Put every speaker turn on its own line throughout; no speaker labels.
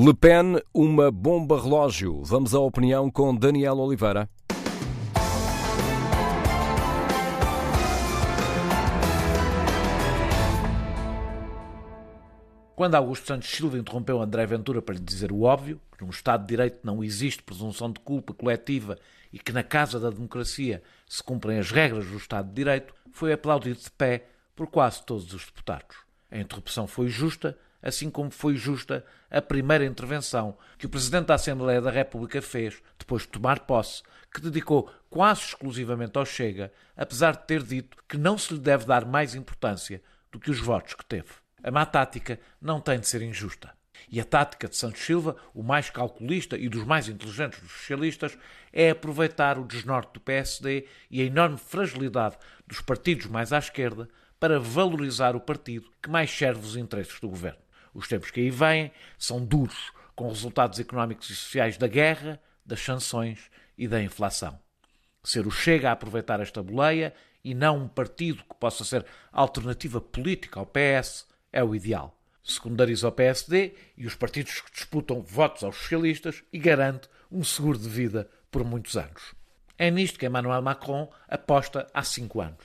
Le Pen, uma bomba relógio. Vamos à opinião com Daniel Oliveira.
Quando Augusto Santos Silva interrompeu André Ventura para lhe dizer o óbvio, que num Estado de Direito não existe presunção de culpa coletiva e que na Casa da Democracia se cumprem as regras do Estado de Direito, foi aplaudido de pé por quase todos os deputados. A interrupção foi justa, assim como foi justa a primeira intervenção que o Presidente da Assembleia da República fez depois de tomar posse, que dedicou quase exclusivamente ao Chega, apesar de ter dito que não se lhe deve dar mais importância do que os votos que teve. A má tática não tem de ser injusta. E a tática de Santos Silva, o mais calculista e dos mais inteligentes dos socialistas, é aproveitar o desnorte do PSD e a enorme fragilidade dos partidos mais à esquerda para valorizar o partido que mais serve os interesses do governo. Os tempos que aí vêm são duros, com resultados económicos e sociais da guerra, das sanções e da inflação. Ser o Chega a aproveitar esta boleia e não um partido que possa ser alternativa política ao PS é o ideal. Secundariza o PSD e os partidos que disputam votos aos socialistas e garante um seguro de vida por muitos anos. É nisto que Emmanuel Macron aposta há cinco anos.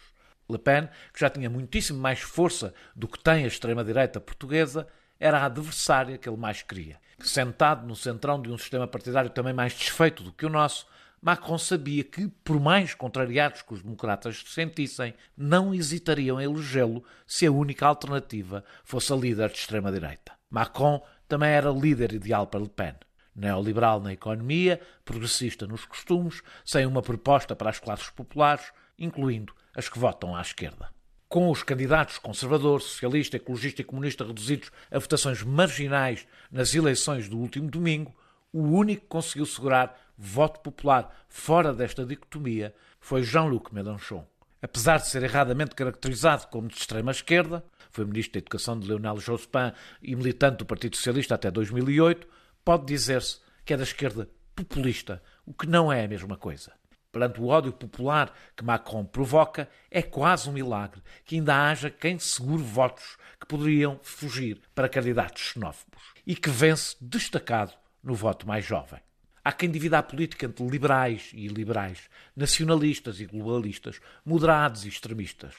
Le Pen, que já tinha muitíssimo mais força do que tem a extrema-direita portuguesa, era a adversária que ele mais queria. Sentado no centrão de um sistema partidário também mais desfeito do que o nosso, Macron sabia que, por mais contrariados que os democratas se sentissem, não hesitariam em elegê-lo se a única alternativa fosse a líder de extrema-direita. Macron também era líder ideal para Le Pen. Neoliberal na economia, progressista nos costumes, sem uma proposta para as classes populares, incluindo as que votam à esquerda. Com os candidatos conservador, socialista, ecologista e comunista reduzidos a votações marginais nas eleições do último domingo, o único que conseguiu segurar voto popular fora desta dicotomia foi Jean-Luc Mélenchon. Apesar de ser erradamente caracterizado como de extrema-esquerda, foi ministro da Educação de Leonel Jospin e militante do Partido Socialista até 2008, pode dizer-se que é da esquerda populista, o que não é a mesma coisa. Perante o ódio popular que Macron provoca, é quase um milagre que ainda haja quem segure votos que poderiam fugir para candidatos xenófobos e que vence destacado no voto mais jovem. Há quem divida a política entre liberais e iliberais, nacionalistas e globalistas, moderados e extremistas.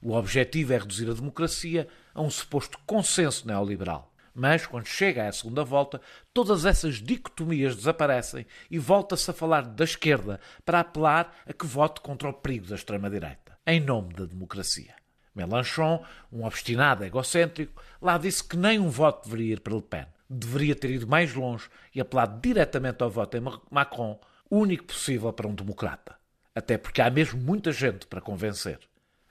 O objetivo é reduzir a democracia a um suposto consenso neoliberal. Mas, quando chega à segunda volta, todas essas dicotomias desaparecem e volta-se a falar da esquerda para apelar a que vote contra o perigo da extrema-direita, em nome da democracia. Mélenchon, um obstinado egocêntrico, lá disse que nem um voto deveria ir para Le Pen deveria ter ido mais longe e apelado diretamente ao voto em Macron, único possível para um democrata. Até porque há mesmo muita gente para convencer.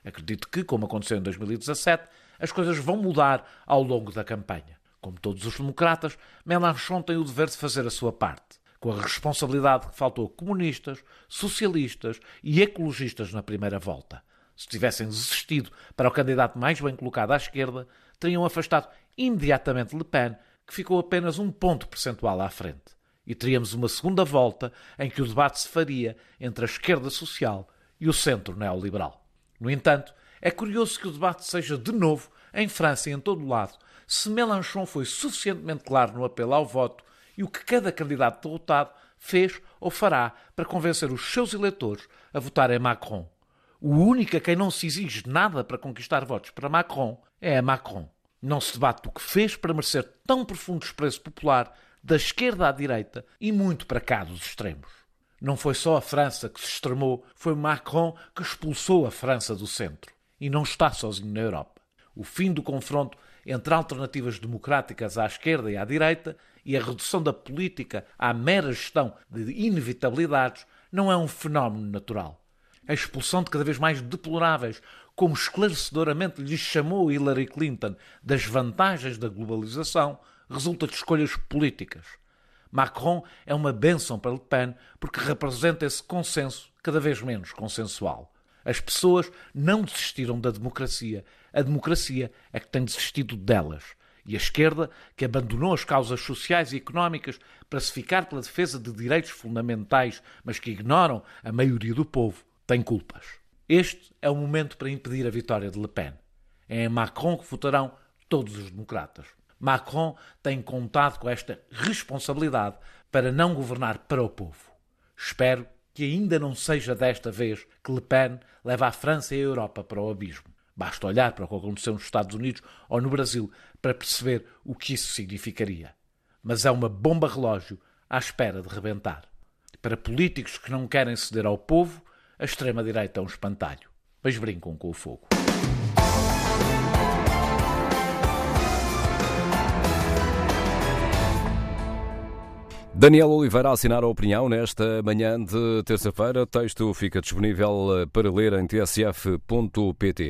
Acredito que, como aconteceu em 2017, as coisas vão mudar ao longo da campanha. Como todos os democratas, Mélenchon tem o dever de fazer a sua parte, com a responsabilidade que faltou a comunistas, socialistas e ecologistas na primeira volta. Se tivessem desistido para o candidato mais bem colocado à esquerda, teriam afastado imediatamente Le Pen que ficou apenas um ponto percentual à frente. E teríamos uma segunda volta em que o debate se faria entre a esquerda social e o centro neoliberal. No entanto, é curioso que o debate seja de novo em França e em todo o lado, se Mélenchon foi suficientemente claro no apelo ao voto e o que cada candidato derrotado fez ou fará para convencer os seus eleitores a votar em Macron. O único a quem não se exige nada para conquistar votos para Macron é a Macron. Não se debate do que fez para merecer tão profundo desprezo popular da esquerda à direita e muito para cá dos extremos. Não foi só a França que se extremou, foi Macron que expulsou a França do centro. E não está sozinho na Europa. O fim do confronto entre alternativas democráticas à esquerda e à direita e a redução da política à mera gestão de inevitabilidades não é um fenómeno natural. A expulsão de cada vez mais deploráveis como esclarecedoramente lhe chamou Hillary Clinton, das vantagens da globalização, resulta de escolhas políticas. Macron é uma bênção para Le Pen porque representa esse consenso cada vez menos consensual. As pessoas não desistiram da democracia, a democracia é que tem desistido delas. E a esquerda, que abandonou as causas sociais e económicas para se ficar pela defesa de direitos fundamentais, mas que ignoram a maioria do povo, tem culpas. Este é o momento para impedir a vitória de Le Pen. É em Macron que votarão todos os democratas. Macron tem contado com esta responsabilidade para não governar para o povo. Espero que ainda não seja desta vez que Le Pen leva a França e a Europa para o abismo. Basta olhar para o que aconteceu nos Estados Unidos ou no Brasil para perceber o que isso significaria. Mas é uma bomba relógio à espera de rebentar. Para políticos que não querem ceder ao povo, a extrema-direita é um espantalho. Mas brincam com o fogo.
Daniel Oliveira a assinar a opinião nesta manhã de terça-feira. O texto fica disponível para ler em tsf.pt.